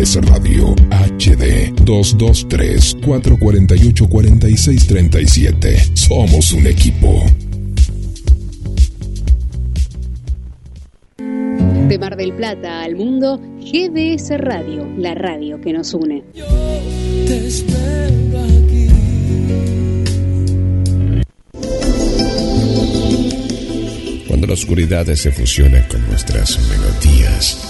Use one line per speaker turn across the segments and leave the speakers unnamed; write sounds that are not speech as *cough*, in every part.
GDS Radio HD 223-448-4637. Somos un equipo.
De Mar del Plata al mundo, GDS Radio, la radio que nos une.
te espero aquí.
Cuando la oscuridad se fusiona con nuestras melodías.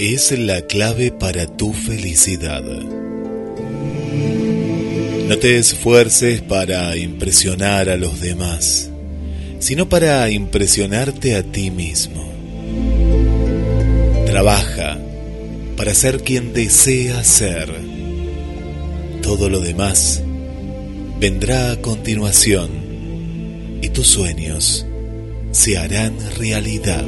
es la clave para tu felicidad. No te esfuerces para impresionar a los demás, sino para impresionarte a ti mismo. Trabaja para ser quien desea ser. Todo lo demás vendrá a continuación y tus sueños se harán realidad.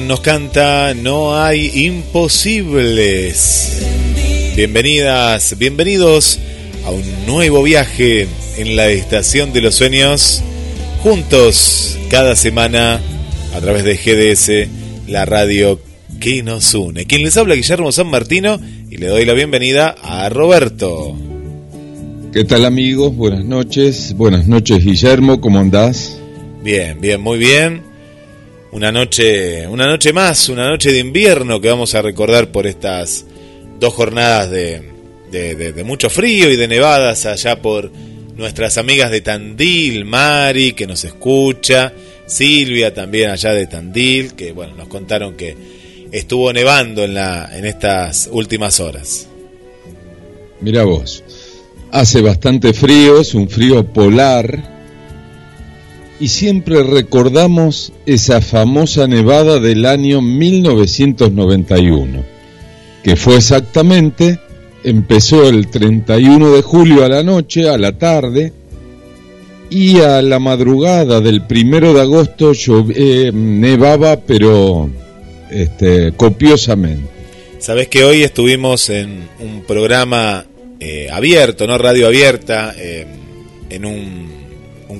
Nos
canta No hay imposibles. Bienvenidas, bienvenidos a un nuevo viaje en la estación de los sueños, juntos cada semana a través de GDS, la radio que nos une. Quien les habla Guillermo San Martino y le doy la bienvenida a Roberto.
¿Qué tal amigos? Buenas noches. Buenas noches Guillermo, ¿cómo andás?
Bien, bien, muy bien una noche, una noche más, una noche de invierno que vamos a recordar por estas dos jornadas de, de, mucho frío y de nevadas allá por nuestras amigas de Tandil, Mari, que nos escucha, Silvia también allá de Tandil, que bueno, nos contaron que estuvo nevando en, la, en estas últimas horas.
Mira vos, hace bastante frío, es un frío polar, y siempre recordamos esa famosa nevada del año 1991, que fue exactamente, empezó el 31 de julio a la noche, a la tarde, y a la madrugada del primero de agosto eh, nevaba, pero este, copiosamente.
Sabes que hoy estuvimos en un programa eh, abierto, no radio abierta, eh, en un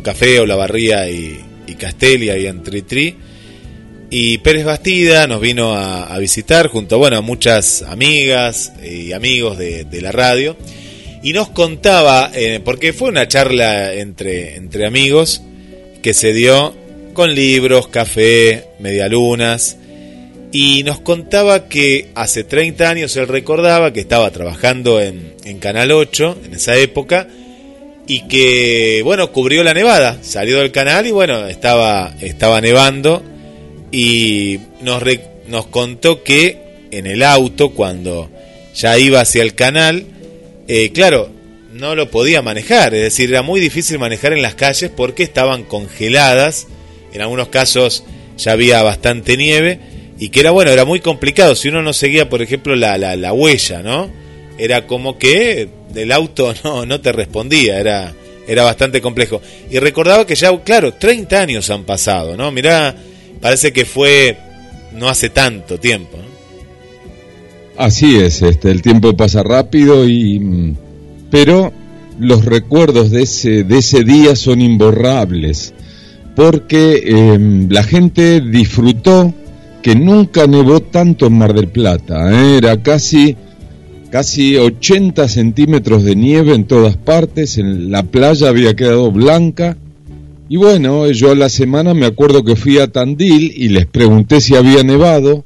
café o la barría y, y Castelli en Y Pérez Bastida nos vino a, visitar junto bueno, a muchas amigas y amigos de, la radio. Y nos contaba, eh, porque fue una charla entre, entre amigos que se dio con libros, café, medialunas. Y nos contaba que hace 30 años él recordaba que estaba trabajando en, en Canal 8 en esa época y que, bueno, cubrió la nevada, salió del canal y bueno, estaba, estaba nevando. Y nos, nos contó que en el auto, cuando ya iba hacia el canal, eh, claro, no lo podía manejar, es decir, era muy difícil manejar en las calles porque estaban congeladas, en algunos casos ya había bastante nieve y que era bueno, era muy complicado, si uno no seguía, por ejemplo, la, la, la huella, ¿no? Era como que del auto *laughs* no, no te respondía, era, era bastante complejo. Y recordaba que ya, claro, 30 años han pasado, ¿no? Mirá, parece que fue no hace tanto tiempo.
Así es, este, el tiempo pasa rápido y... Mm, pero los recuerdos de ese, de ese día son imborrables, porque em, la gente disfrutó que nunca nevó tanto en Mar del Plata, ¿eh? era casi casi 80 centímetros de nieve en todas partes, en la playa había quedado blanca. Y bueno, yo a la semana me acuerdo que fui a Tandil y les pregunté si había nevado.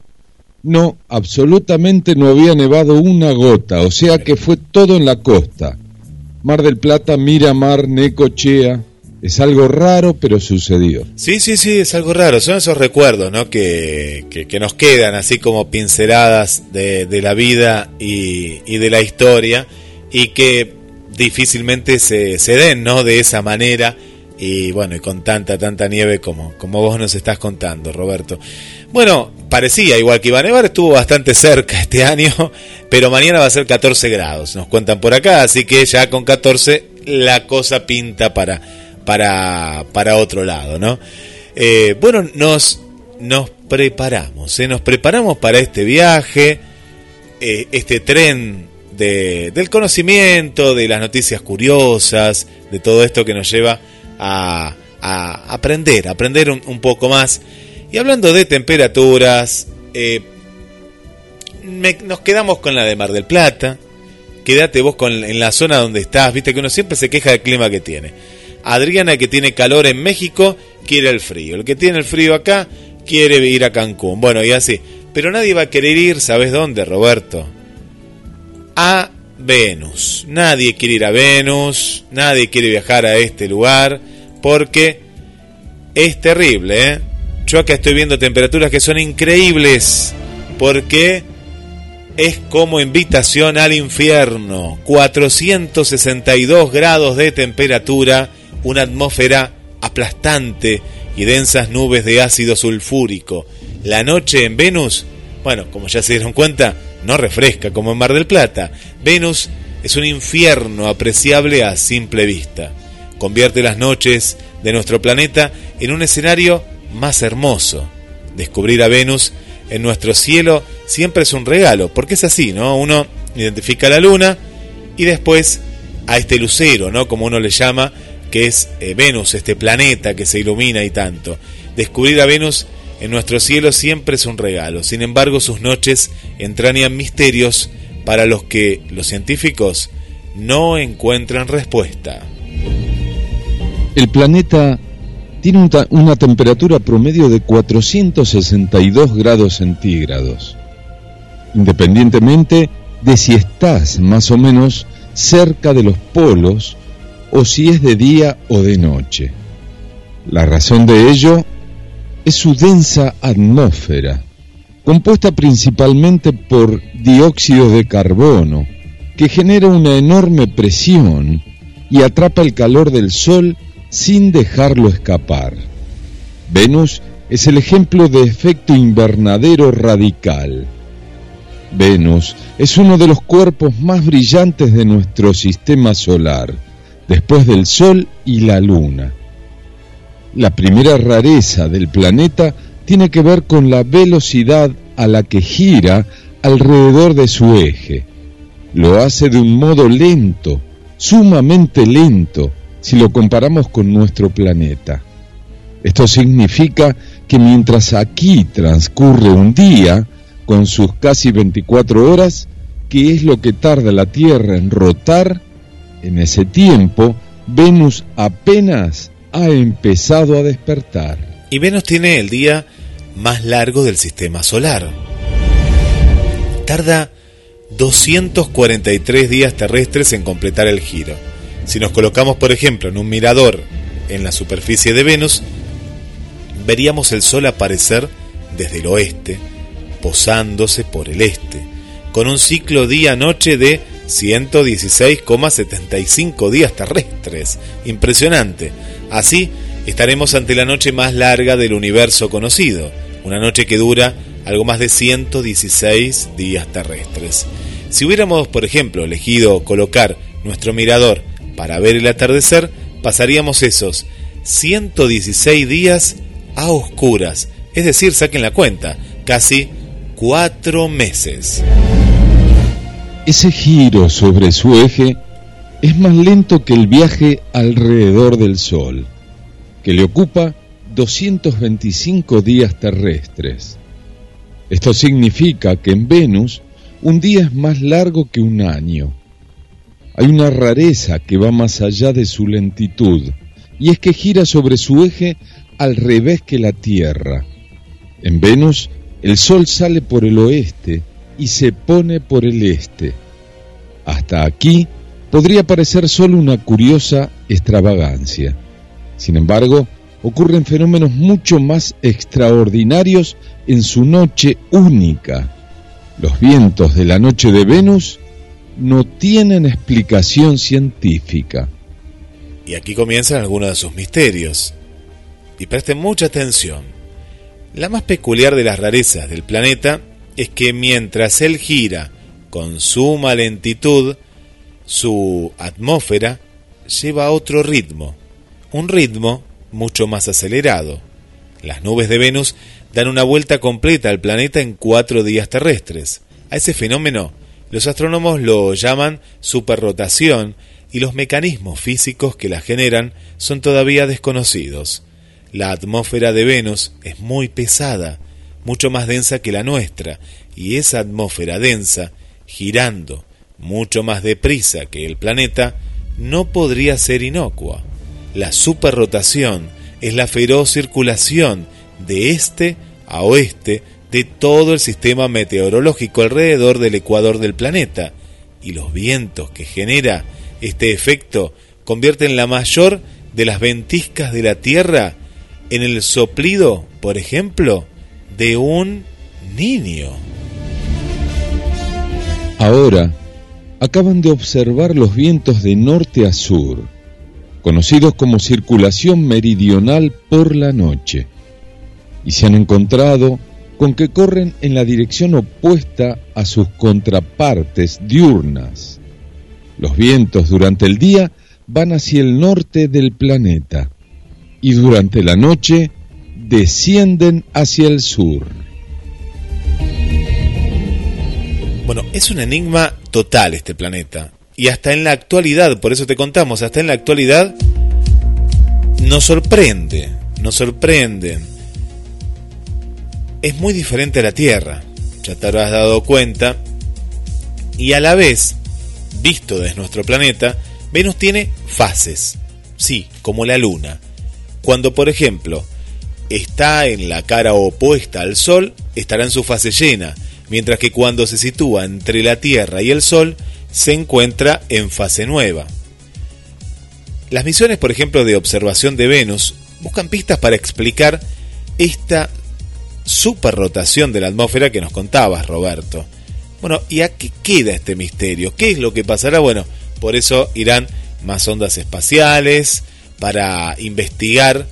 No, absolutamente no había nevado una gota, o sea que fue todo en la costa. Mar del Plata, Miramar, Necochea, es algo raro, pero sucedió.
Sí, sí, sí, es algo raro. Son esos recuerdos, ¿no? Que, que, nos quedan así como pinceladas de, de la vida y, y, de la historia y que difícilmente se, se den, ¿no? De esa manera y bueno, y con tanta, tanta nieve como, como vos nos estás contando, Roberto. Bueno, parecía igual que iba a nevar, estuvo bastante cerca este *laughs* año, pero mañana va a ser 14 grados, nos cuentan por acá, así que ya con 14 la cosa pinta para para, para otro lado, ¿no? Eh, bueno, nos, nos preparamos, ¿eh? nos preparamos para este viaje, eh, este tren de, del conocimiento, de las noticias curiosas, de todo esto que nos lleva a, a aprender, aprender un, poco más. Y hablando de temperaturas, nos quedamos con la de Mar del Plata. Quédate vos con, en la zona donde estás, viste que uno siempre se queja del clima que tiene. Adriana, que tiene calor en México, quiere el frío. El que tiene el frío acá, quiere ir a Cancún. Bueno, y así. Pero nadie va a querer ir, ¿sabes dónde, Roberto? A Venus. Nadie quiere ir a Venus, nadie quiere viajar a este lugar, porque es terrible, ¿eh? Yo acá estoy viendo temperaturas que son increíbles, porque es como invitación al infierno. 462 grados de temperatura una atmósfera aplastante y densas nubes de ácido sulfúrico. La noche en Venus, bueno, como ya se dieron cuenta, no refresca como en Mar del Plata. Venus es un infierno apreciable a simple vista. Convierte las noches de nuestro planeta en un escenario más hermoso. Descubrir a Venus en nuestro cielo siempre es un regalo, porque es así, ¿no? Uno identifica la luna y después a este lucero, ¿no? Como uno le llama, que es eh, Venus, este planeta que se ilumina y tanto. Descubrir a Venus en nuestro cielo siempre es un regalo. Sin embargo, sus noches entrañan misterios para los que los científicos no encuentran respuesta.
El planeta tiene una temperatura promedio de 462 grados centígrados, independientemente de si estás más o menos cerca de los polos o si es de día o de noche. La razón de ello es su densa atmósfera, compuesta principalmente por dióxido de carbono, que genera una enorme presión y atrapa el calor del Sol sin dejarlo escapar. Venus es el ejemplo de efecto invernadero radical. Venus es uno de los cuerpos más brillantes de nuestro sistema solar, después del Sol y la Luna. La primera rareza del planeta tiene que ver con la velocidad a la que gira alrededor de su eje. Lo hace de un modo lento, sumamente lento, si lo comparamos con nuestro planeta. Esto significa que mientras aquí transcurre un día, con sus casi 24 horas, que es lo que tarda la Tierra en rotar, en ese tiempo Venus apenas ha empezado a despertar.
Y Venus tiene el día más largo del sistema solar. Tarda 243 días terrestres en completar el giro. Si nos colocamos, por ejemplo, en un mirador en la superficie de Venus, veríamos el Sol aparecer desde el oeste, posándose por el este, con un ciclo día-noche de 116,75 días terrestres. Impresionante. Así estaremos ante la noche más larga del universo conocido, una noche que dura algo más de 116 días terrestres. Si hubiéramos, por ejemplo, elegido colocar nuestro mirador para ver el atardecer, pasaríamos esos 116 días a oscuras, es decir, saquen la cuenta, casi cuatro meses.
Ese giro sobre su eje es más lento que el viaje alrededor del Sol, que le ocupa 225 días terrestres. Esto significa que en Venus un día es más largo que un año hay una rareza que va más allá de su lentitud, y es que gira sobre su eje al revés que la Tierra. En Venus, el Sol sale por el oeste y se pone por el este. Hasta aquí podría parecer solo una curiosa extravagancia. Sin embargo, ocurren fenómenos mucho más extraordinarios en su noche única. Los vientos de la noche de Venus no tienen explicación científica.
Y aquí comienzan algunos de sus misterios. Y presten mucha atención. La más peculiar de las rarezas del planeta es que mientras él gira con suma lentitud, su atmósfera lleva otro ritmo, un ritmo mucho más acelerado. Las nubes de Venus dan una vuelta completa al planeta en cuatro días terrestres. A ese fenómeno los astrónomos lo llaman superrotación y los mecanismos físicos que la generan son todavía desconocidos. La atmósfera de Venus es muy pesada, mucho más densa que la nuestra, y esa atmósfera densa, girando mucho más deprisa que el planeta, no podría ser inocua. La superrotación es la feroz circulación de este a oeste de todo el sistema meteorológico alrededor del ecuador del planeta, y los vientos que genera este efecto convierten la mayor de las ventiscas de la Tierra en el soplido, por ejemplo, de un niño.
Ahora, acaban de observar los vientos de norte a sur, conocidos como circulación meridional por la noche, y se han encontrado con que corren en la dirección opuesta a sus contrapartes diurnas. Los vientos durante el día van hacia el norte del planeta y durante la noche descienden hacia el sur.
Bueno, es un enigma total este planeta. Y hasta en la actualidad, por eso te contamos, hasta en la actualidad nos sorprende, nos sorprenden. Es muy diferente a la Tierra, ya te habrás dado cuenta. Y a la vez, visto desde nuestro planeta, Venus tiene fases, sí, como la Luna. Cuando, por ejemplo, está en la cara opuesta al Sol, estará en su fase llena, mientras que cuando se sitúa entre la Tierra y el Sol, se encuentra en fase nueva. Las misiones, por ejemplo, de observación de Venus buscan pistas para explicar esta superrotación de la atmósfera que nos contabas, Roberto. Bueno, ¿y a qué queda este misterio? ¿Qué es lo que pasará? Bueno, por eso irán más ondas espaciales para investigar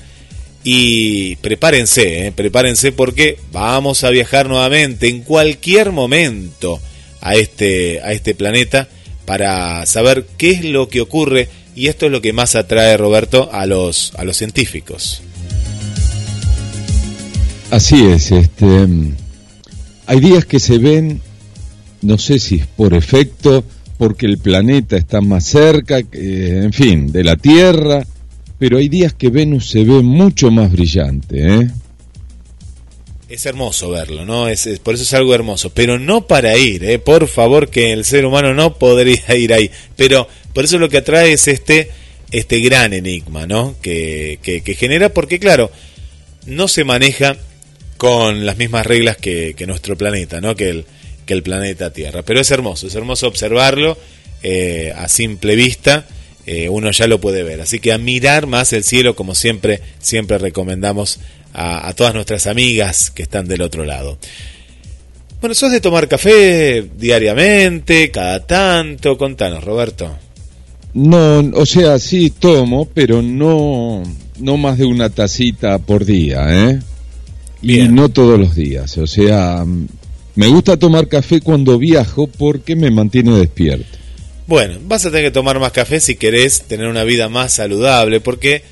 y prepárense, ¿eh? prepárense porque vamos a viajar nuevamente en cualquier momento a este, a este planeta para saber qué es lo que ocurre y esto es lo que más atrae Roberto a los, a los científicos.
Así es, este hay días que se ven, no sé si es por efecto, porque el planeta está más cerca, en fin, de la Tierra, pero hay días que Venus se ve mucho más brillante, ¿eh?
Es hermoso verlo, ¿no? Es, por eso es algo hermoso, pero no para ir, ¿eh? Por favor, que el ser humano no podría *laughs* ir ahí. Pero por eso lo que atrae es este, este gran enigma, ¿no? Que, que, genera, porque claro, no se maneja con las mismas reglas que, que nuestro planeta, ¿no? Que el, que el planeta Tierra. Pero es hermoso, es hermoso observarlo eh, a simple vista eh, uno ya lo puede ver. Así que a mirar más el cielo, como siempre, siempre recomendamos a, todas nuestras amigas que están del otro lado. Bueno, ¿sos de tomar café diariamente, cada tanto? Contanos, Roberto.
No, o sea, sí tomo, pero no, no más de una tacita por día, ¿eh? Y no todos los días. O sea, me gusta tomar café cuando viajo porque me mantiene despierto.
Bueno, vas a tener que tomar más café si querés tener una vida más saludable, porque...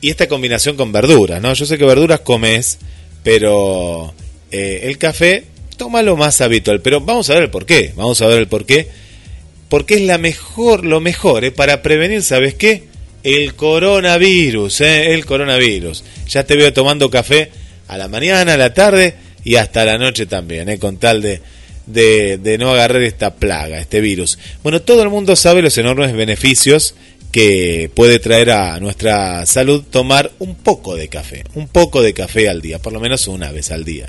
Y esta combinación con verduras, ¿no? Yo sé que verduras comes, pero eh, el café, toma lo más habitual. Pero vamos a ver el por qué, vamos a ver el por qué. Porque es la mejor, lo mejor, ¿eh? Para prevenir, ¿sabes qué? El coronavirus, ¿eh? El coronavirus. Ya te veo tomando café a la mañana, a la tarde y hasta la noche también, ¿eh? Con tal de de, no agarrar esta plaga, este virus. Bueno, todo el mundo sabe los enormes beneficios que puede traer a nuestra salud tomar un poco de café, un poco de café al día, por lo menos una vez al día.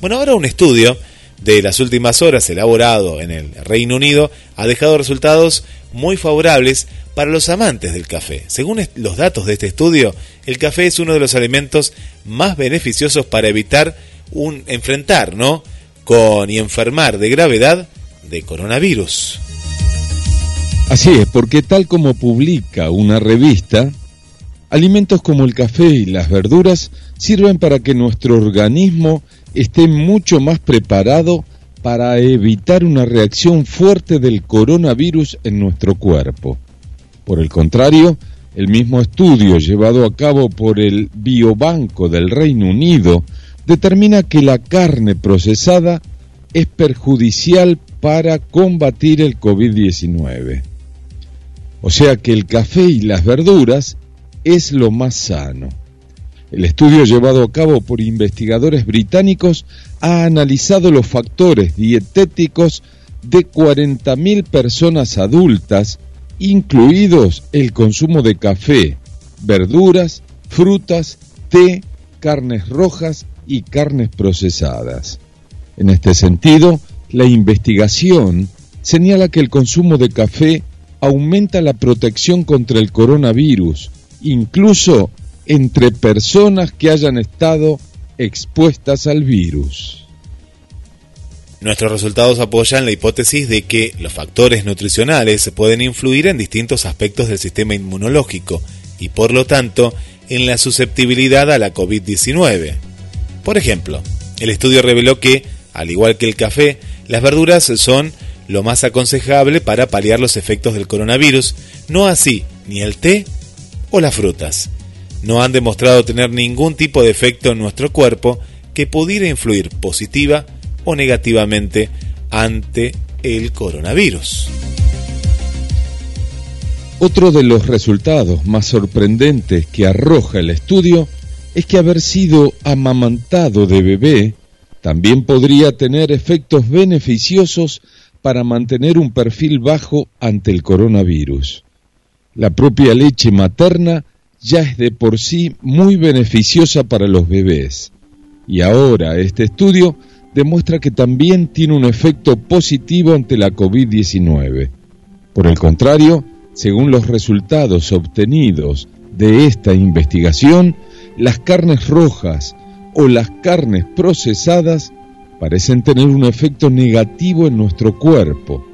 Bueno, ahora un estudio de las últimas horas elaborado en el Reino Unido ha dejado resultados muy favorables para los amantes del café. Según los datos de este estudio, el café es uno de los alimentos más beneficiosos para evitar un enfrentar, ¿no? Con y enfermar de gravedad de coronavirus.
Así es, porque tal como publica una revista, alimentos como el café y las verduras sirven para que nuestro organismo esté mucho más preparado para evitar una reacción fuerte del coronavirus en nuestro cuerpo. Por el contrario, el mismo estudio llevado a cabo por el Biobanco del Reino Unido determina que la carne procesada es perjudicial para combatir el COVID-19. O sea que el café y las verduras es lo más sano. El estudio llevado a cabo por investigadores británicos ha analizado los factores dietéticos de 40.000 personas adultas, incluidos el consumo de café, verduras, frutas, té, carnes rojas y carnes procesadas. En este sentido, la investigación señala que el consumo de café aumenta la protección contra el coronavirus, incluso entre personas que hayan estado expuestas al virus.
Nuestros resultados apoyan la hipótesis de que los factores nutricionales pueden influir en distintos aspectos del sistema inmunológico y por lo tanto en la susceptibilidad a la COVID-19. Por ejemplo, el estudio reveló que, al igual que el café, las verduras son lo más aconsejable para paliar los efectos del coronavirus, no así ni el té o las frutas. no han demostrado tener ningún tipo de efecto en nuestro cuerpo que pudiera influir positiva o negativamente ante el coronavirus.
Otro de los resultados más sorprendentes que arroja el estudio es que haber sido amamantado de bebé también podría tener efectos beneficiosos para mantener un perfil bajo ante el coronavirus. La propia leche materna ya es de por sí muy beneficiosa para los bebés. Y ahora este estudio demuestra que también tiene un efecto positivo ante la COVID-19. Por el contrario, según los resultados obtenidos de esta investigación, las carnes rojas o las carnes procesadas parecen tener un efecto negativo en nuestro cuerpo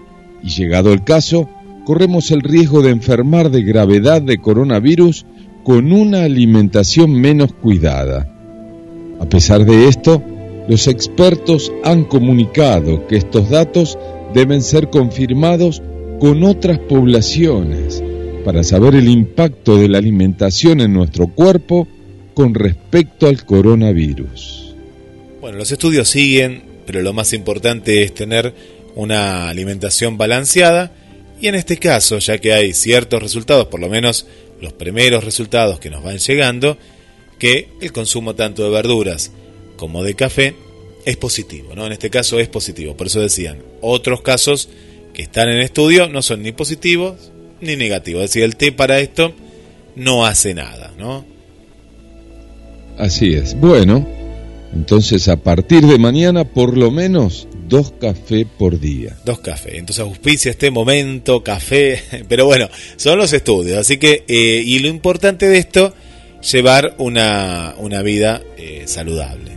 y llegado el caso, corremos el riesgo de enfermar de gravedad de coronavirus con una alimentación menos cuidada. A pesar de esto, los expertos han comunicado que estos datos deben ser confirmados con otras poblaciones para saber el impacto de la alimentación en nuestro cuerpo con respecto al coronavirus.
Bueno, los estudios siguen, pero lo más importante es tener una alimentación balanceada y en este caso, ya que hay ciertos resultados, por lo menos los primeros resultados que nos van llegando, que el consumo tanto de verduras como de café es positivo, ¿no? En este caso es positivo, por eso decían, otros casos que están en estudio no son ni positivos ni negativos, es decir, el té para esto no hace nada, ¿no?
Así es. Bueno, entonces a partir de mañana por lo menos dos cafés por día.
Dos cafés. Entonces auspicia este momento, café. *laughs* Pero bueno, son los estudios. Así que, eh, y lo importante de esto, llevar una, una vida eh, saludable.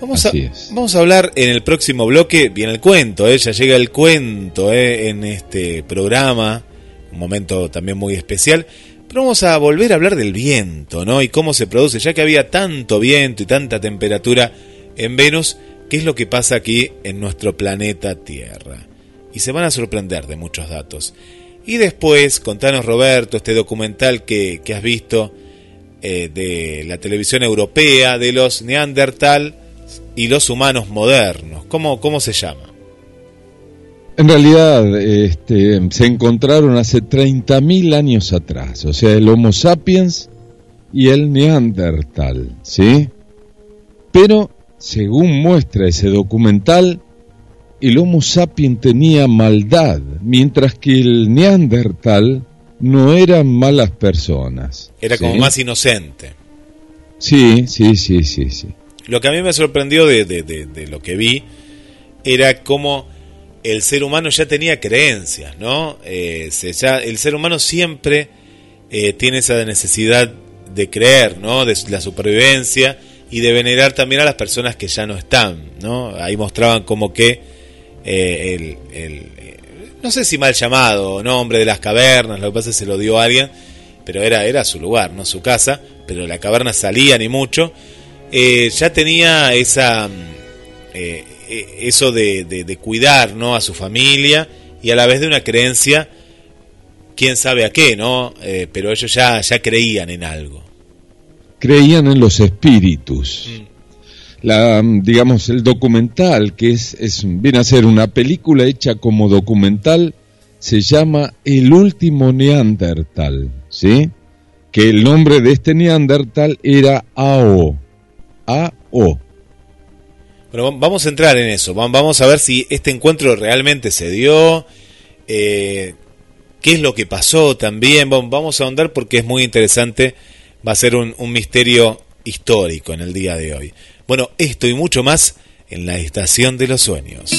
Vamos a, vamos a hablar en el próximo bloque, viene el cuento, eh, ya llega el cuento eh, en este programa, un momento también muy especial. Pero vamos a volver a hablar del viento, ¿no? Y cómo se produce, ya que había tanto viento y tanta temperatura en Venus, ¿qué es lo que pasa aquí en nuestro planeta Tierra? Y se van a sorprender de muchos datos. Y después, contanos Roberto, este documental que, que has visto eh, de la televisión europea, de los Neandertal y los humanos modernos. ¿Cómo, cómo se llama?
En realidad este, se encontraron hace 30.000 años atrás, o sea, el Homo sapiens y el Neandertal, ¿sí? Pero, según muestra ese documental, el Homo sapiens tenía maldad, mientras que el Neandertal no eran malas personas.
Era como más inocente.
Sí, sí, sí, sí, sí.
Lo que a mí me sorprendió de, de, lo que vi era cómo el ser humano ya tenía creencias, ¿no? Eh, ya, el ser humano siempre eh, tiene esa necesidad de creer, ¿no? De la supervivencia y de venerar también a las personas que ya no están, ¿no? Ahí mostraban como que eh, el, no sé si mal llamado, ¿no? Hombre de las cavernas, lo que pasa es que se lo dio a alguien, pero era, era su lugar, no su casa, pero la caverna salía ni mucho eh, ya tenía esa eh, eh, eso de, cuidar ¿no? a su familia y a la vez de una creencia, quién sabe a qué, ¿no? pero ellos ya, ya creían en algo.
Creían en los espíritus. Mm. La, digamos, el documental, que es, es, viene a ser una película hecha como documental, se llama El último Neandertal, ¿sí? Que el nombre de este Neandertal era Ao. A-O.
Bueno, vamos a entrar en eso. Vamos a ver si este encuentro realmente se dio. Eh, ¿Qué es lo que pasó también? Vamos a ahondar porque es muy interesante. Va a ser un, un misterio histórico en el día de hoy. Bueno, esto y mucho más en la Estación de los Sueños.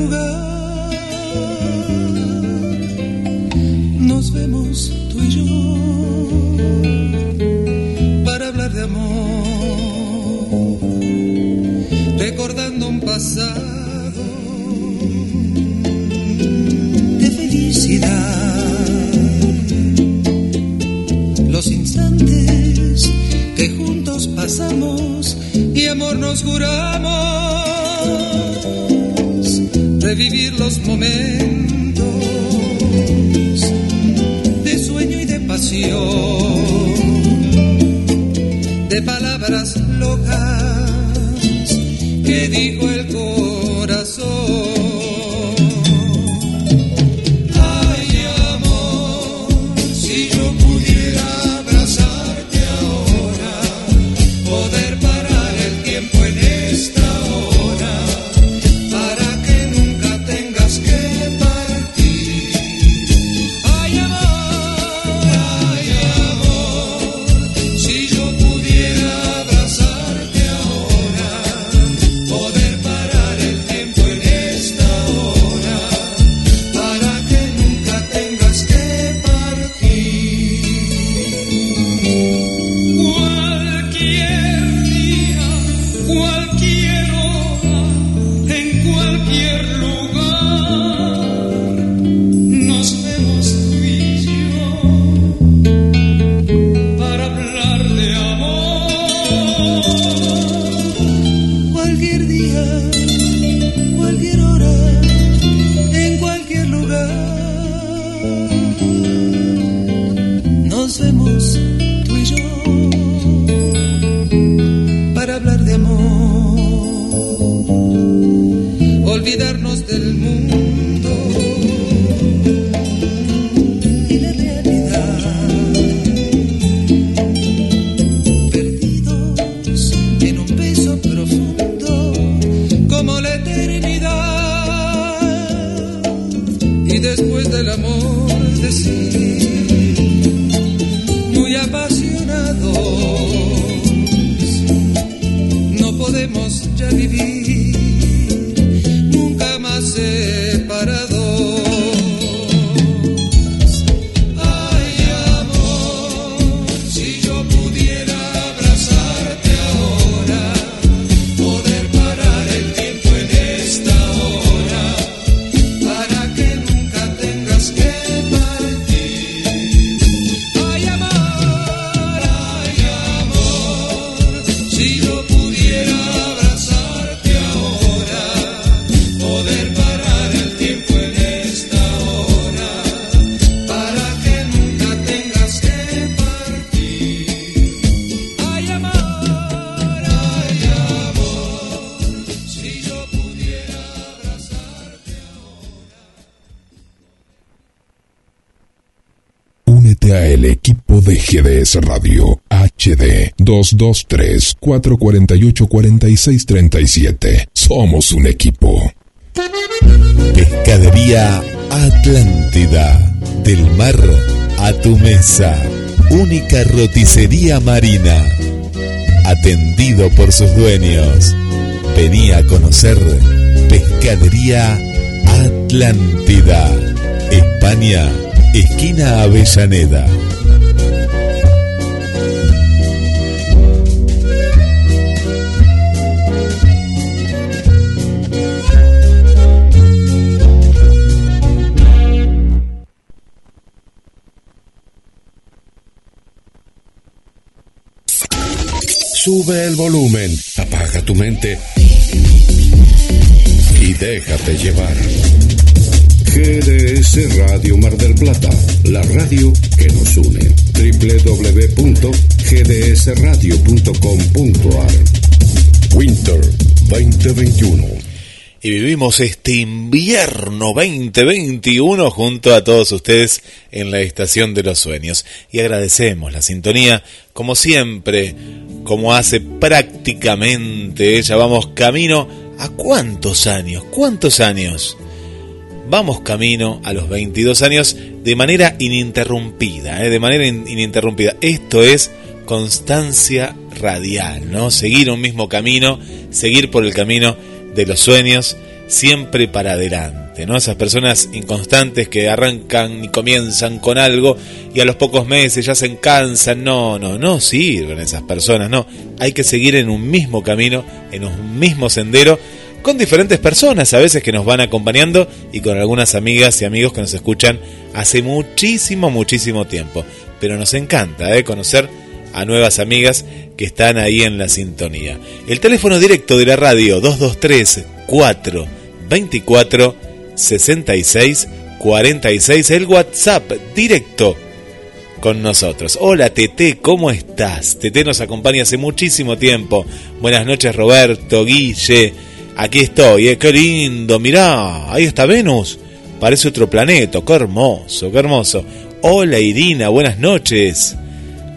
Lugar. nos vemos tú y yo para hablar de amor, recordando un pasado de felicidad, los instantes que juntos pasamos y amor nos juramos, revivir los momentos de sueño y de pasión, de palabras locas que dijo el corazón. De
GDS Radio HD 223-448-4637. Somos un equipo.
Pescadería Atlántida. Del mar a tu mesa. Única roticería marina. Atendido por sus dueños. Vení a conocer Pescadería Atlántida. España, esquina Avellaneda.
Sube el volumen, apaga tu mente y déjate llevar. GDS Radio Mar del Plata, la radio que nos une. www.gdsradio.com.ar Winter 2021.
Y vivimos este invierno 2021 junto a todos ustedes en la Estación de los Sueños. Y agradecemos la sintonía, como siempre, como hace prácticamente. Ya vamos camino a cuántos años, cuántos años. Vamos camino a los 22 años de manera ininterrumpida, ¿eh? de manera in- ininterrumpida. Esto es constancia radial, ¿no? Seguir un mismo camino, seguir por el camino de los sueños, siempre para adelante. ¿No? Esas personas inconstantes que arrancan y comienzan con algo y a los pocos meses ya se cansan. No, no, no sirven esas personas, no. Hay que seguir en un mismo camino, en un mismo sendero, con diferentes personas a veces que nos van acompañando y con algunas amigas y amigos que nos escuchan hace muchísimo, muchísimo tiempo. Pero nos encanta ¿eh? conocer a nuevas amigas que están ahí en la sintonía. El teléfono directo de la radio 223 424 66 46, el WhatsApp directo con nosotros. Hola Tete, ¿cómo estás? Tete nos acompaña hace muchísimo tiempo. Buenas noches Roberto, Guille. Aquí estoy, ¿eh? qué lindo, mirá, ahí está Venus. Parece otro planeta, qué hermoso, qué hermoso. Hola Irina, buenas noches.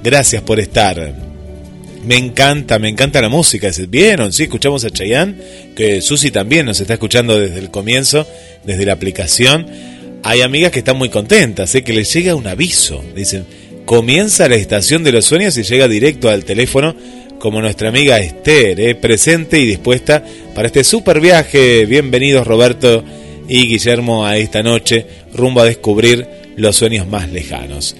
Gracias por estar. Me encanta, me encanta la música. ¿Vieron? Sí, escuchamos a Chayanne, que Susi también nos está escuchando desde el comienzo, desde la aplicación. Hay amigas que están muy contentas, ¿eh? que les llega un aviso. Dicen, comienza la estación de los sueños y llega directo al teléfono, como nuestra amiga Esther, ¿eh? presente y dispuesta para este super viaje. Bienvenidos Roberto y Guillermo a esta noche, rumbo a descubrir los sueños más lejanos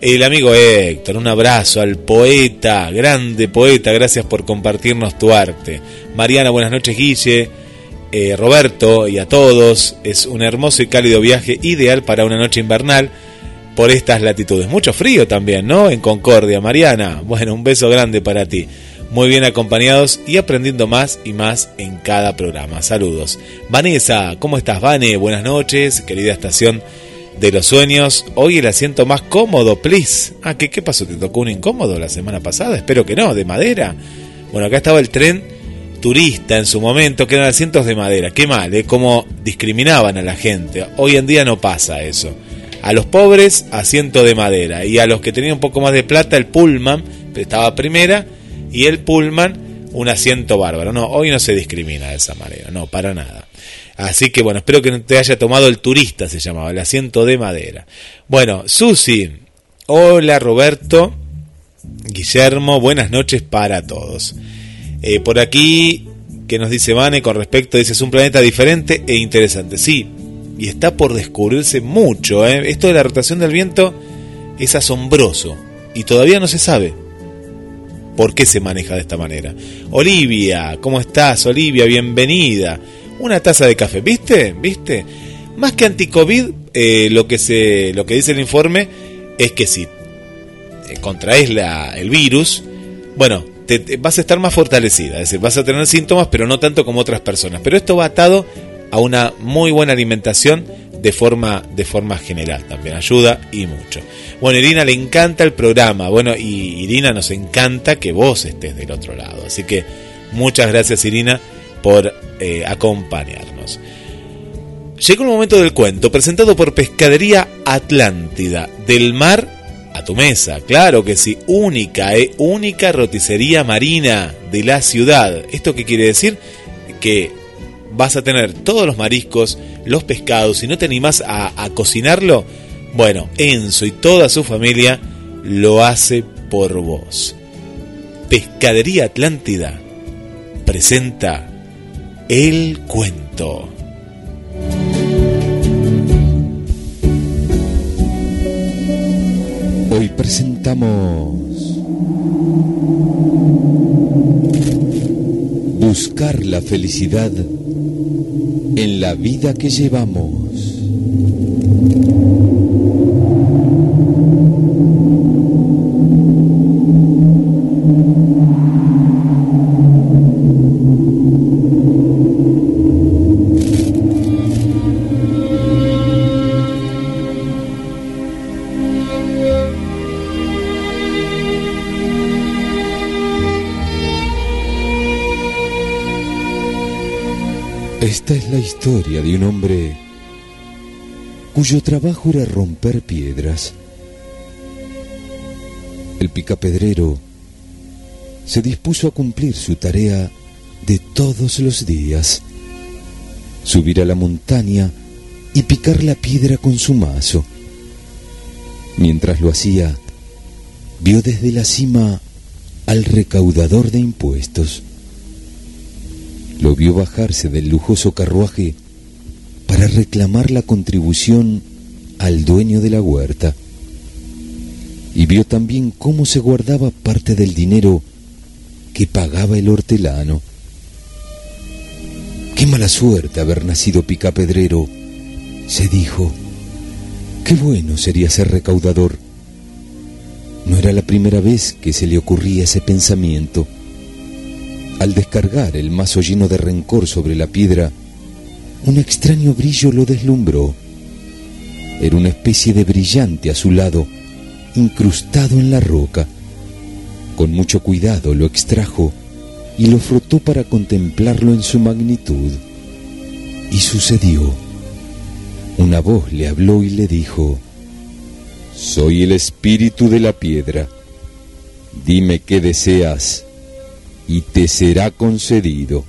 el amigo Héctor, un abrazo al poeta, grande poeta, gracias por compartirnos tu arte. Mariana, buenas noches Guille, eh, Roberto y a todos, es un hermoso y cálido viaje ideal para una noche invernal por estas latitudes. Mucho frío también, ¿no? En Concordia, Mariana, bueno, un beso grande para ti. Muy bien acompañados y aprendiendo más y más en cada programa. Saludos. Vanessa, ¿cómo estás, Vane? Buenas noches, querida estación de los sueños. Hoy el asiento más cómodo, please. Ah, ¿qué, ¿qué pasó? ¿Te tocó un incómodo la semana pasada? Espero que no, de madera. Bueno, acá estaba el tren turista en su momento, que eran asientos de madera. Qué mal, ¿eh? Cómo discriminaban a la gente. Hoy en día no pasa eso. A los pobres, asiento de madera. Y a los que tenían un poco más de plata, el pullman, estaba primera, y el pullman, un asiento bárbaro. No, hoy no se discrimina de esa manera, no, para nada. Así que bueno, espero que no te haya tomado el turista, se llamaba, el asiento de madera. Bueno, Susi, hola Roberto, Guillermo, buenas noches para todos. Eh, por aquí, que nos dice Vane con respecto, dice, es un planeta diferente e interesante. Sí, y está por descubrirse mucho. ¿eh? Esto de la rotación del viento es asombroso y todavía no se sabe por qué se maneja de esta manera. Olivia, ¿cómo estás? Olivia, bienvenida una taza de café. ¿Viste? ¿Viste? Más que anti-COVID, eh, lo, que se, lo que dice el informe es que si eh, contraes la, el virus, bueno, te, vas a estar más fortalecida, es decir, vas a tener síntomas, pero no tanto como otras personas. Pero esto va atado a una muy buena alimentación de forma, de forma general también, ayuda y mucho. Bueno, Irina le encanta el programa, bueno, y Irina nos encanta que vos estés del otro lado. Así que muchas gracias Irina por eh, acompañarnos. Llegó el momento del cuento, presentado por Pescadería Atlántida, del mar a tu mesa, claro que sí, única, eh, única roticería marina de la ciudad. ¿Esto qué quiere decir? Que vas a tener todos los mariscos, los pescados, si no te animás a, a cocinarlo, bueno, Enzo y toda su familia lo hace por vos. Pescadería Atlántida presenta el cuento.
Hoy presentamos Buscar la felicidad en la vida que llevamos. Esta es la historia de un hombre cuyo trabajo era romper piedras. El picapedrero se dispuso a cumplir su tarea de todos los días, subir a la montaña y picar la piedra con su mazo. Mientras lo hacía, vio desde la cima al recaudador de impuestos lo vio bajarse del lujoso carruaje para reclamar la contribución al dueño de la huerta. Y vio también cómo se guardaba parte del dinero que pagaba el hortelano. Qué mala suerte haber nacido picapedrero, se dijo. Qué bueno sería ser recaudador. No era la primera vez que se le ocurría ese pensamiento. Al descargar el mazo lleno de rencor sobre la piedra, un extraño brillo lo deslumbró. Era una especie de brillante azulado incrustado en la roca. Con mucho cuidado lo extrajo y lo frotó para contemplarlo en su magnitud. Y sucedió. Una voz le habló y le dijo, Soy el espíritu de la piedra. Dime qué deseas y te será concedido.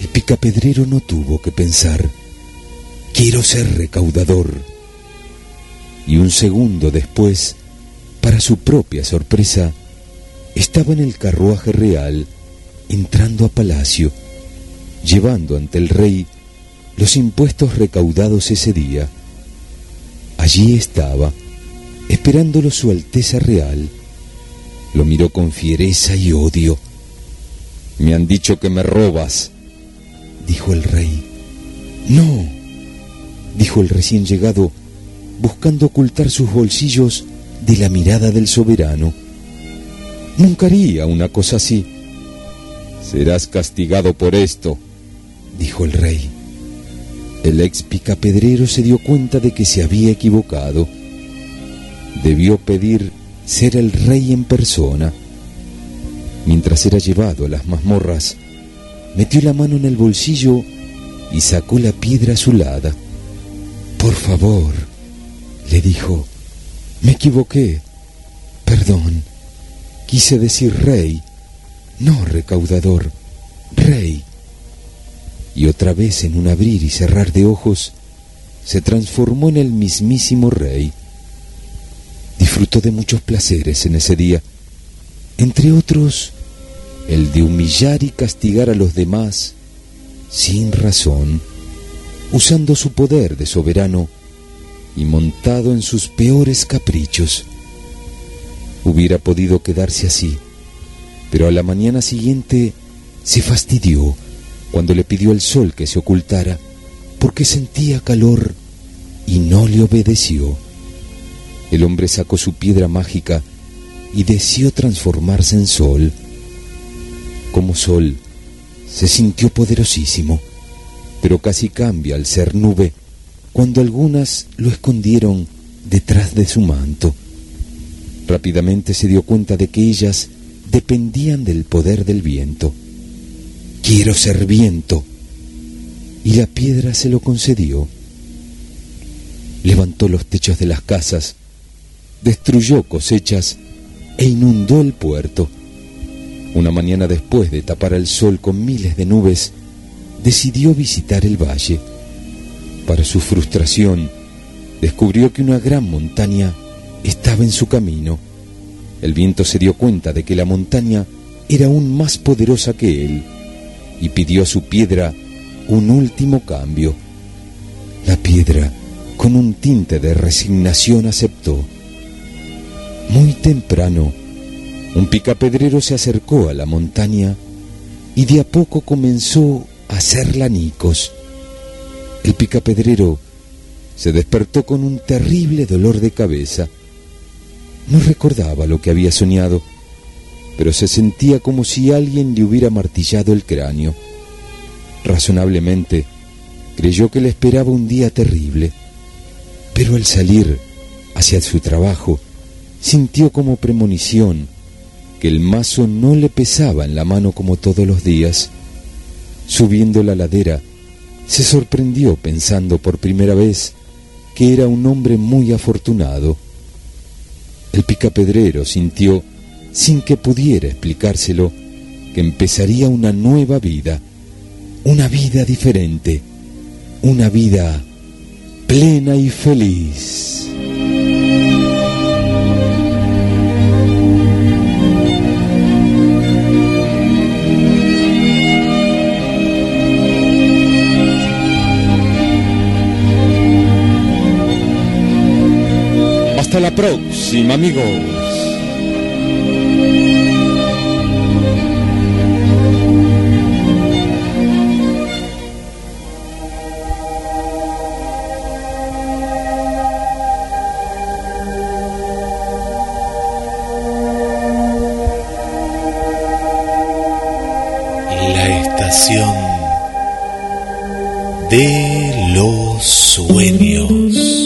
El picapedrero no tuvo que pensar, quiero ser recaudador. Y un segundo después, para su propia sorpresa, estaba en el carruaje real, entrando a palacio, llevando ante el rey los impuestos recaudados ese día. Allí estaba, esperándolo su Alteza Real, lo miró con fiereza y odio. Me han dicho que me robas, dijo el rey. No, dijo el recién llegado, buscando ocultar sus bolsillos de la mirada del soberano. Nunca haría una cosa así. Serás castigado por esto, dijo el rey. El ex picapedrero se dio cuenta de que se había equivocado. Debió pedir ser el rey en persona. Mientras era llevado a las mazmorras, metió la mano en el bolsillo y sacó la piedra azulada. Por favor, le dijo, me equivoqué. Perdón, quise decir rey, no recaudador, rey. Y otra vez en un abrir y cerrar de ojos, se transformó en el mismísimo rey disfrutó de muchos placeres en ese día, entre otros el de humillar y castigar a los demás sin razón, usando su poder de soberano y montado en sus peores caprichos. Hubiera podido quedarse así, pero a la mañana siguiente se fastidió cuando le pidió al sol que se ocultara porque sentía calor y no le obedeció. El hombre sacó su piedra mágica y deseó transformarse en sol. Como sol, se sintió poderosísimo, pero casi cambia al ser nube cuando algunas lo escondieron detrás de su manto. Rápidamente se dio cuenta de que ellas dependían del poder del viento. Quiero ser viento. Y la piedra se lo concedió. Levantó los techos de las casas destruyó cosechas e inundó el puerto. Una mañana después de tapar el sol con miles de nubes, decidió visitar el valle. Para su frustración, descubrió que una gran montaña estaba en su camino. El viento se dio cuenta de que la montaña era aún más poderosa que él y pidió a su piedra un último cambio. La piedra, con un tinte de resignación, aceptó. Muy temprano, un picapedrero se acercó a la montaña y de a poco comenzó a hacer lanicos. El picapedrero se despertó con un terrible dolor de cabeza. No recordaba lo que había soñado, pero se sentía como si alguien le hubiera martillado el cráneo. Razonablemente, creyó que le esperaba un día terrible, pero al salir hacia su trabajo, sintió como premonición que el mazo no le pesaba en la mano como todos los días. Subiendo la ladera, se sorprendió pensando por primera vez que era un hombre muy afortunado. El picapedrero sintió, sin que pudiera explicárselo, que empezaría una nueva vida, una vida diferente, una vida plena y feliz. la próxima, amigos.
la estación de los sueños.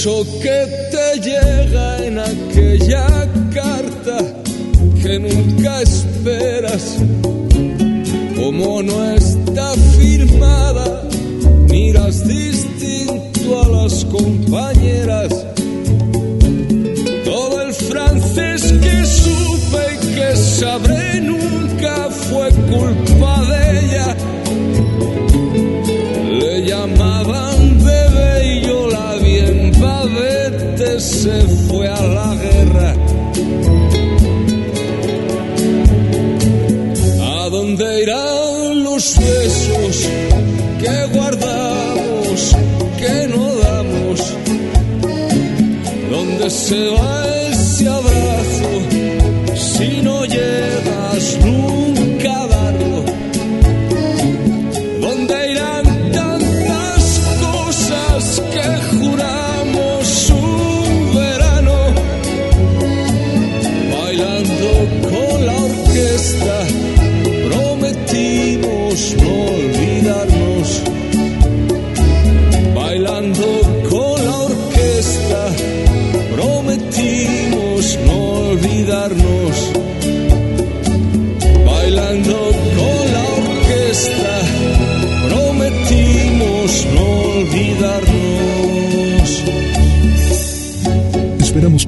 beso que te llega en aquella carta que nunca esperas, como no es.
to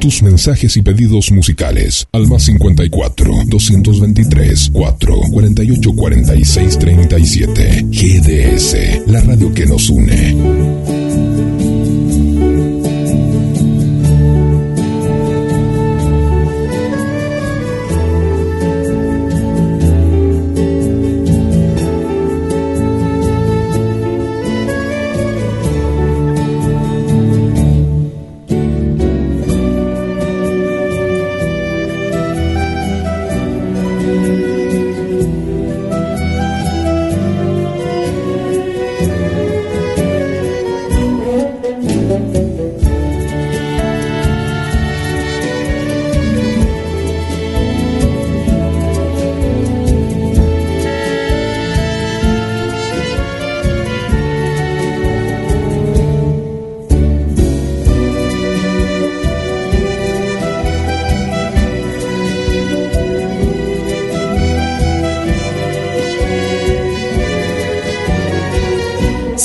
tus mensajes y pedidos musicales al más 54 223 4 48 46 37. GDS, la radio que nos une.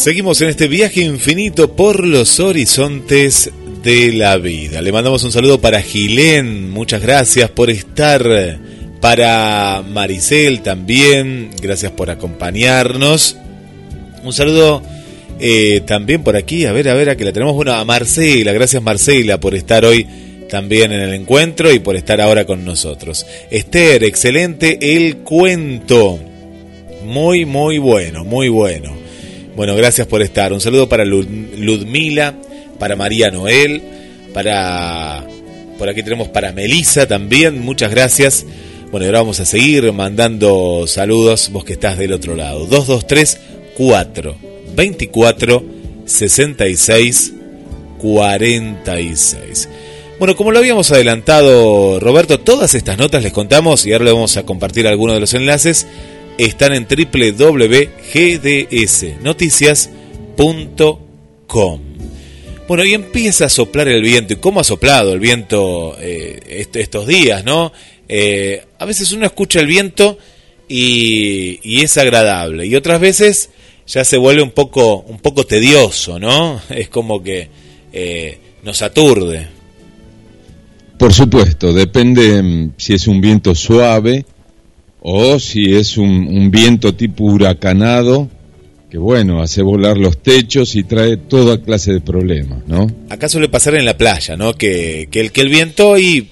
Seguimos en este viaje infinito por los horizontes de la vida. Le mandamos un saludo para Gilén, muchas gracias por estar. Para Maricel también, gracias por acompañarnos. Un saludo eh, también por aquí, a ver, a ver, a que la tenemos. Bueno, a Marcela, gracias Marcela por estar hoy también en el encuentro y por estar ahora con nosotros. Esther, excelente el cuento. Muy, muy bueno, muy bueno. Bueno, gracias por estar. Un saludo para Ludmila, para María Noel, para... Por aquí tenemos para Melisa también, muchas gracias. Bueno, ahora vamos a seguir mandando saludos, vos que estás del otro lado. 223 4 24 66 46. Bueno, como lo habíamos adelantado, Roberto, todas estas notas les contamos y ahora le vamos a compartir algunos de los enlaces. Están en www.gdsnoticias.com. Bueno, y empieza a soplar el viento. ¿Y cómo ha soplado el viento eh, estos días, no? Eh, a veces uno escucha el viento y, es agradable. Y otras veces ya se vuelve un poco, un poco tedioso, ¿no? *laughs* Es como que eh, nos aturde.
Por supuesto, depende mm, si es un viento suave o si es un, viento tipo huracanado, que bueno, hace volar los techos y trae toda clase de problemas, ¿no?
Acá suele pasar en la playa, ¿no? Que, que, el, que el viento y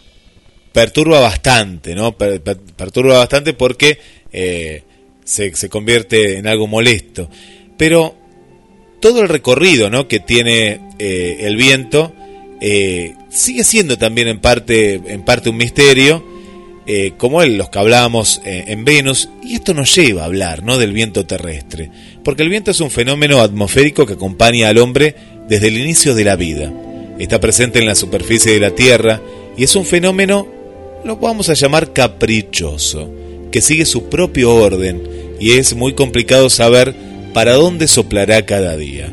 perturba bastante, ¿no? perturba bastante porque eh, se, se, convierte en algo molesto. Pero todo el recorrido, ¿no? Que tiene eh, el viento eh, sigue siendo también en parte, en parte un misterio, eh, como él, los que hablábamos eh, en Venus, y esto nos lleva a hablar ¿no? del viento terrestre, porque el viento es un fenómeno atmosférico que acompaña al hombre desde el inicio de la vida. Está presente en la superficie de la Tierra y es un fenómeno, lo vamos a llamar caprichoso, que sigue su propio orden y es muy complicado saber para dónde soplará cada día.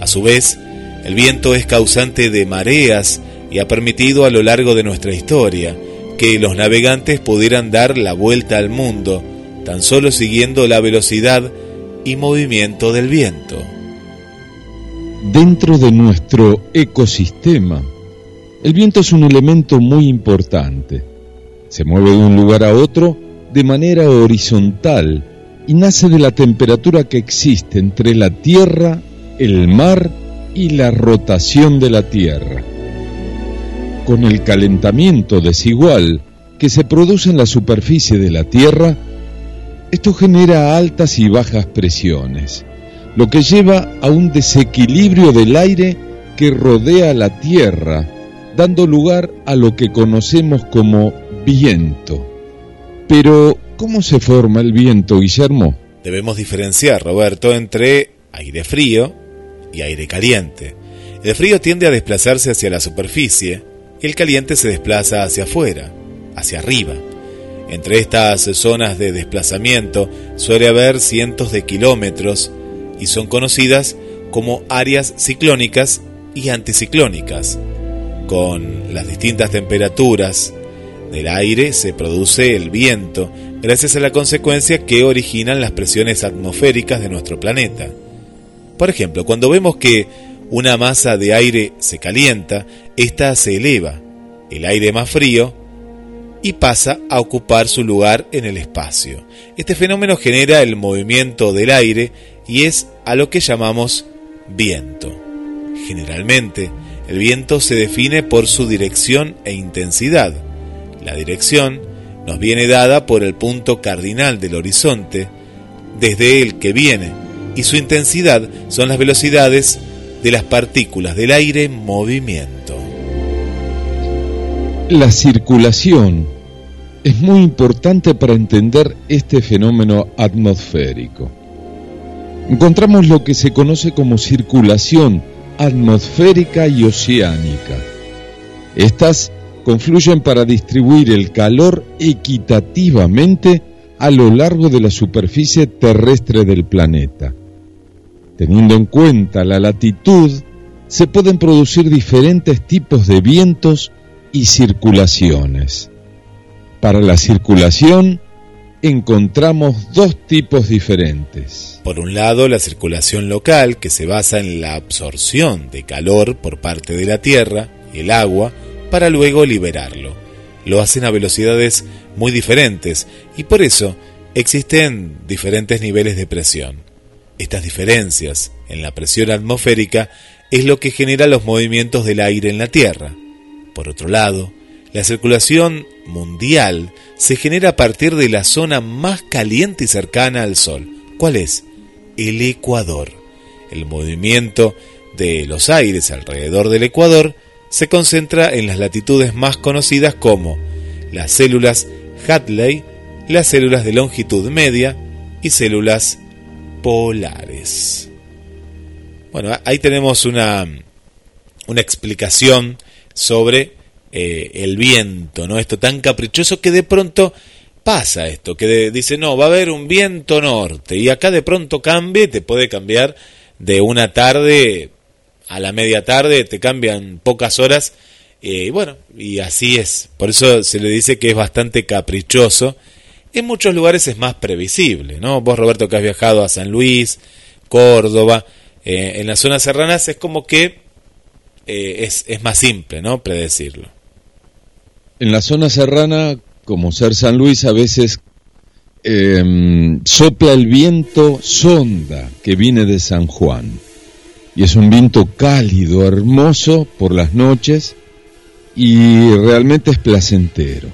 A su vez, el viento es causante de mareas y ha permitido a lo largo de nuestra historia que los navegantes pudieran dar la vuelta al mundo tan solo siguiendo la velocidad y movimiento del viento.
Dentro de nuestro ecosistema, el viento es un elemento muy importante. Se mueve de un lugar a otro de manera horizontal y nace de la temperatura que existe entre la tierra, el mar y la rotación de la Tierra. Con el calentamiento desigual que se produce en la superficie de la Tierra, esto genera altas y bajas presiones, lo que lleva a un desequilibrio del aire que rodea la Tierra, dando lugar a lo que conocemos como viento. Pero, ¿cómo se forma el viento, Guillermo?
Debemos diferenciar, Roberto, entre aire frío y aire caliente. El frío tiende a desplazarse hacia la superficie el caliente se desplaza hacia afuera, hacia arriba. Entre estas zonas de desplazamiento suele haber cientos de kilómetros y son conocidas como áreas ciclónicas y anticiclónicas. Con las distintas temperaturas del aire se produce el viento gracias a la consecuencia que originan las presiones atmosféricas de nuestro planeta. Por ejemplo, cuando vemos que una masa de aire se calienta, ésta se eleva, el aire más frío, y pasa a ocupar su lugar en el espacio. Este fenómeno genera el movimiento del aire y es a lo que llamamos viento. Generalmente, el viento se define por su dirección e intensidad. La dirección nos viene dada por el punto cardinal del horizonte, desde el que viene y su intensidad son las velocidades de las partículas del aire en movimiento.
La circulación es muy importante para entender este fenómeno atmosférico. Encontramos lo que se conoce como circulación atmosférica y oceánica. Estas confluyen para distribuir el calor equitativamente a lo largo de la superficie terrestre del planeta. Teniendo en cuenta la latitud, se pueden producir diferentes tipos de vientos y circulaciones. Para la circulación encontramos dos tipos diferentes.
Por un lado, la circulación local, que se basa en la absorción de calor por parte de la Tierra, el agua, para luego liberarlo. Lo hacen a velocidades muy diferentes y por eso existen diferentes niveles de presión. Estas diferencias en la presión atmosférica es lo que genera los movimientos del aire en la Tierra. Por otro lado, la circulación mundial se genera a partir de la zona más caliente y cercana al Sol. ¿Cuál es? El Ecuador. El movimiento de los aires alrededor del Ecuador se concentra en las latitudes más conocidas como las células Hadley, las células de longitud media y células polares. Bueno, ahí tenemos una, una explicación sobre eh, el viento, ¿no? Esto tan caprichoso que de pronto pasa esto, que dice, no, va a haber un viento norte y acá de pronto cambie, te puede cambiar de una tarde a la media tarde, te cambian pocas horas eh, y bueno, y así es, por eso se le dice que es bastante caprichoso. En muchos lugares es más previsible, ¿no? Vos, Roberto, que has viajado a San Luis, Córdoba, eh, en las zonas serranas es como que es, es más simple, ¿no? Predecirlo.
En la zona serrana, como ser San Luis, a veces em, sopla el viento sonda que viene de San Juan. Y es un viento cálido, hermoso por las noches y realmente es placentero.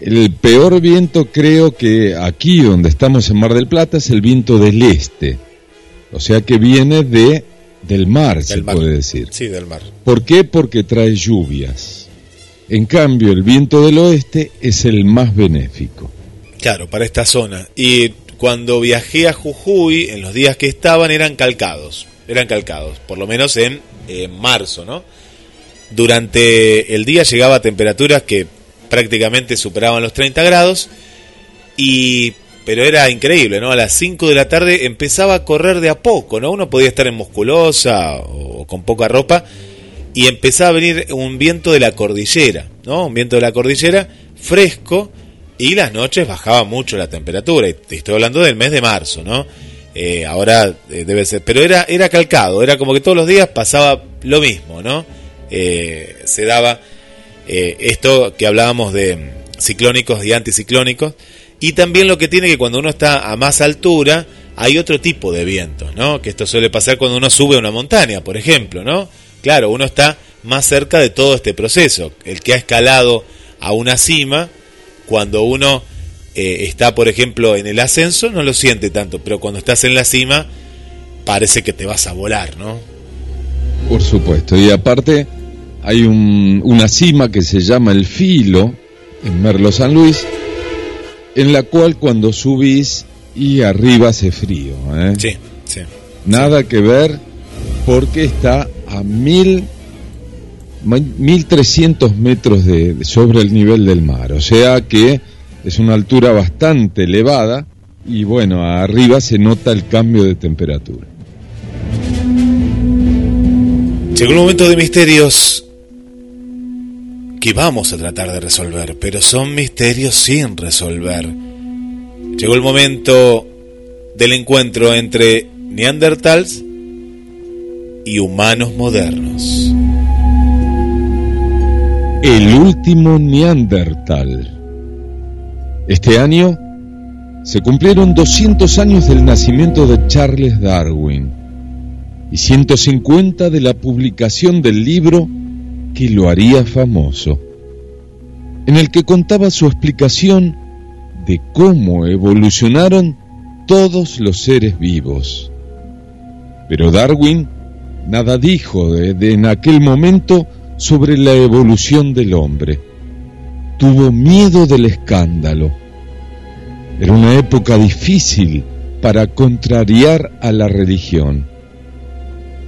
El peor viento creo que aquí donde estamos en Mar del Plata es el viento del este. O sea que viene de del mar, se puede decir.
Sí, del mar.
¿Por qué? Porque trae lluvias. En cambio, el viento del oeste es el más benéfico.
Claro, para esta zona. Y cuando viajé a Jujuy, en los días que estaban, eran calcados. Eran calcados, por lo menos en, marzo, ¿no? Durante el día llegaba a temperaturas que prácticamente superaban los 30 grados. Y pero era increíble, ¿no? A las 5 de la tarde empezaba a correr de a poco, ¿no? Uno podía estar en musculosa o con poca ropa y empezaba a venir un viento de la cordillera, ¿no? Un viento de la cordillera fresco y las noches bajaba mucho la temperatura. Y estoy hablando del mes de marzo, ¿no? Eh, ahora eh, debe ser, pero era, era calcado, era como que todos los días pasaba lo mismo, ¿no? Eh, se daba esto que hablábamos de ciclónicos y anticiclónicos, y también lo que tiene que cuando uno está a más altura, hay otro tipo de vientos, ¿no? Que esto suele pasar cuando uno sube a una montaña, por ejemplo, ¿no? Claro, uno está más cerca de todo este proceso. El que ha escalado a una cima, cuando uno eh, está, por ejemplo, en el ascenso, no lo siente tanto, pero cuando estás en la cima, parece que te vas a volar, ¿no?
Por supuesto, y aparte hay una cima que se llama el Filo, en Merlo San Luis, en la cual cuando subís y arriba hace frío. ¿eh?
Sí, sí.
Nada que ver porque está a mil 1300 metros de, sobre el nivel del mar, o sea que es una altura bastante elevada y bueno, arriba se nota el cambio de temperatura.
Llegó un momento de misterios que vamos a tratar de resolver, pero son misterios sin resolver. Llegó el momento del encuentro entre Neandertals y humanos modernos.
El último Neandertal. Este año se cumplieron 200 años del nacimiento de Charles Darwin y 150 de la publicación del libro que lo haría famoso, en el que contaba su explicación de cómo evolucionaron todos los seres vivos. Pero Darwin nada dijo de, en aquel momento sobre la evolución del hombre. Tuvo miedo del escándalo. Era una época difícil para contrariar a la religión.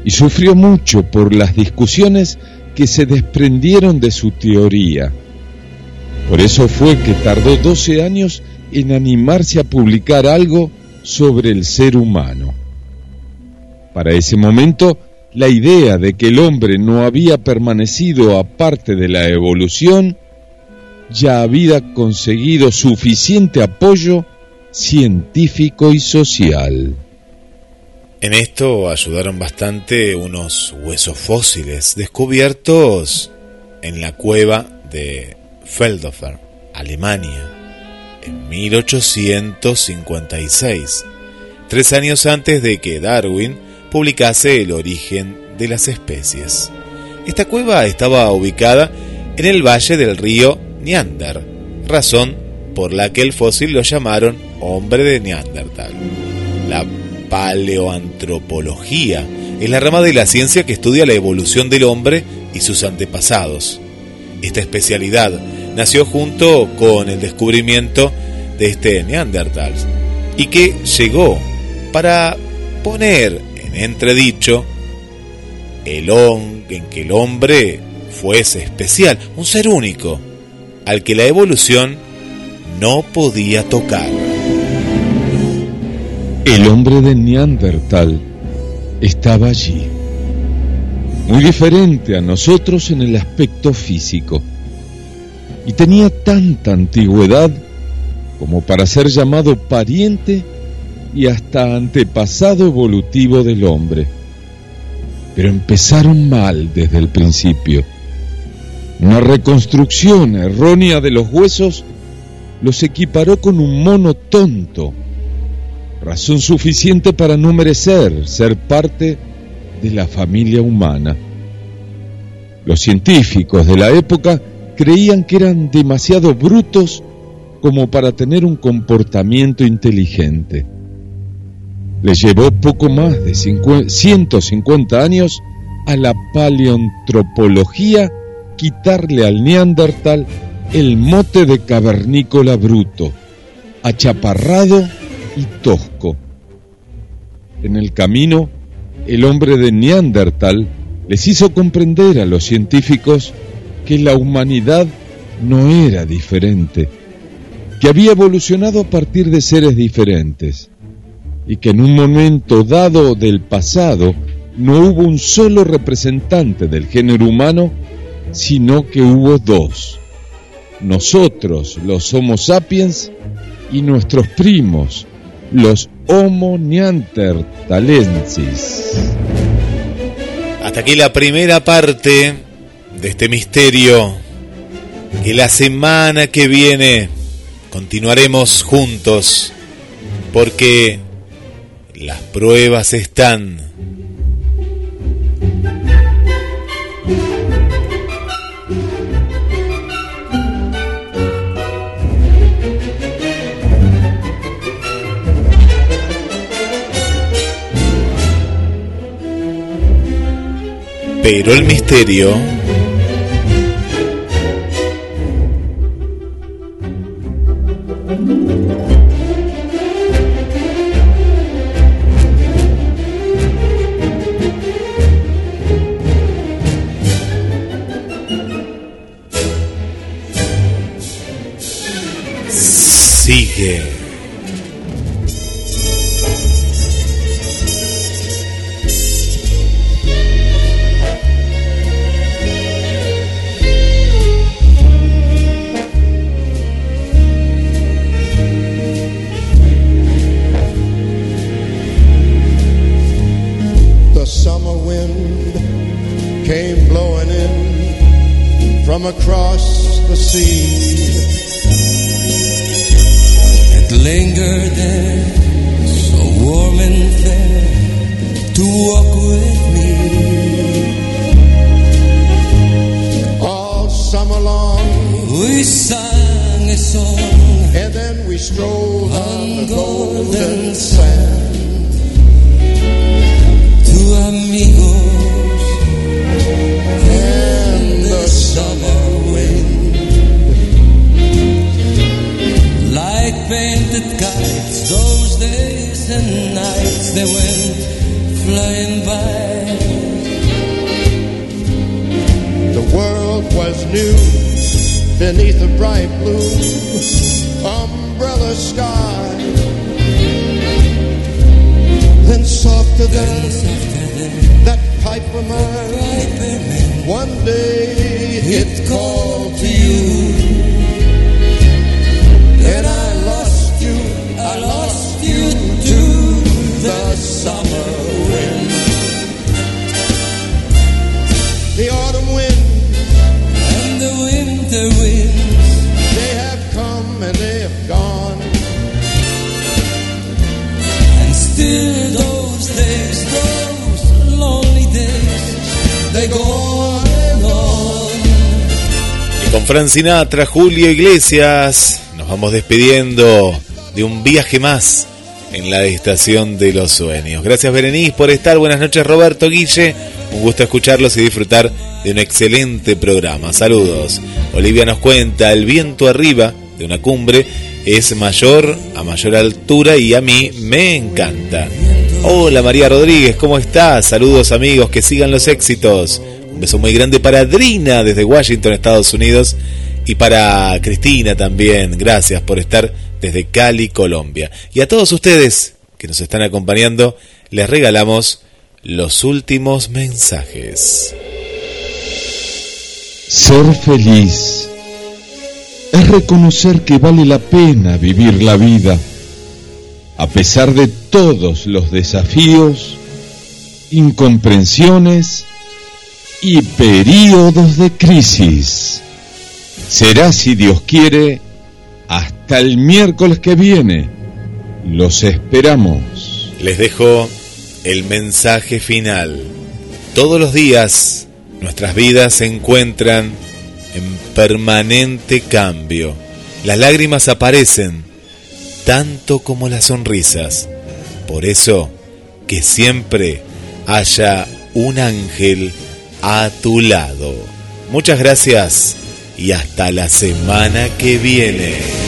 Y sufrió mucho por las discusiones que se desprendieron de su teoría. Por eso fue que tardó 12 años en animarse a publicar algo sobre el ser humano. Para ese momento, la idea de que el hombre no había permanecido aparte de la evolución ya había conseguido suficiente apoyo científico y social.
En esto ayudaron bastante unos huesos fósiles descubiertos en la cueva de Feldhofer, Alemania, en 1856, tres años antes de que Darwin publicase El origen de las especies. Esta cueva estaba ubicada en el valle del río Neander, razón por la que el fósil lo llamaron hombre de Neandertal. Paleoantropología es la rama de la ciencia que estudia la evolución del hombre y sus antepasados. Esta especialidad nació junto con el descubrimiento de este Neandertal y que llegó para poner en entredicho el en que el hombre fuese especial, un ser único, al que la evolución no podía tocar.
El hombre de Neandertal estaba allí, muy diferente a nosotros en el aspecto físico, y tenía tanta antigüedad como para ser llamado pariente y hasta antepasado evolutivo del hombre. Pero empezaron mal desde el principio. Una reconstrucción errónea de los huesos los equiparó con un mono tonto razón suficiente para no merecer ser parte de la familia humana. Los científicos de la época creían que eran demasiado brutos como para tener un comportamiento inteligente. Les llevó poco más de 150 años a la paleontropología quitarle al neandertal el mote de cavernícola bruto, achaparrado tosco. En el camino, el hombre de Neandertal les hizo comprender a los científicos que la humanidad no era diferente, que había evolucionado a partir de seres diferentes y que en un momento dado del pasado no hubo un solo representante del género humano, sino que hubo dos. Nosotros, los Homo sapiens, y nuestros primos, los Homo neanderthalensis.
Hasta aquí la primera parte de este misterio que la semana que viene continuaremos juntos porque las pruebas están Pero el misterio Y con Fran Sinatra, Julio Iglesias, nos vamos despidiendo de un viaje más en la estación de los sueños. Gracias Berenice por estar. Buenas noches Roberto Guille. Un gusto escucharlos y disfrutar de un excelente programa. Saludos. Olivia nos cuenta, el viento arriba de una cumbre es mayor a mayor altura y a mí me encanta. Hola María Rodríguez, ¿cómo estás? Saludos amigos, que sigan los éxitos. Un beso muy grande para Adrina desde Washington, Estados Unidos. Y para Cristina también. Gracias por estar desde Cali, Colombia. Y a todos ustedes que nos están acompañando, les regalamos los últimos mensajes.
Ser feliz es reconocer que vale la pena vivir la vida, a pesar de todos los desafíos, incomprensiones y periodos de crisis. Será, si Dios quiere, hasta el miércoles que viene. Los esperamos.
Les dejo el mensaje final. Todos los días nuestras vidas se encuentran en permanente cambio. Las lágrimas aparecen tanto como las sonrisas. Por eso, que siempre haya un ángel a tu lado. Muchas gracias y hasta la semana que viene.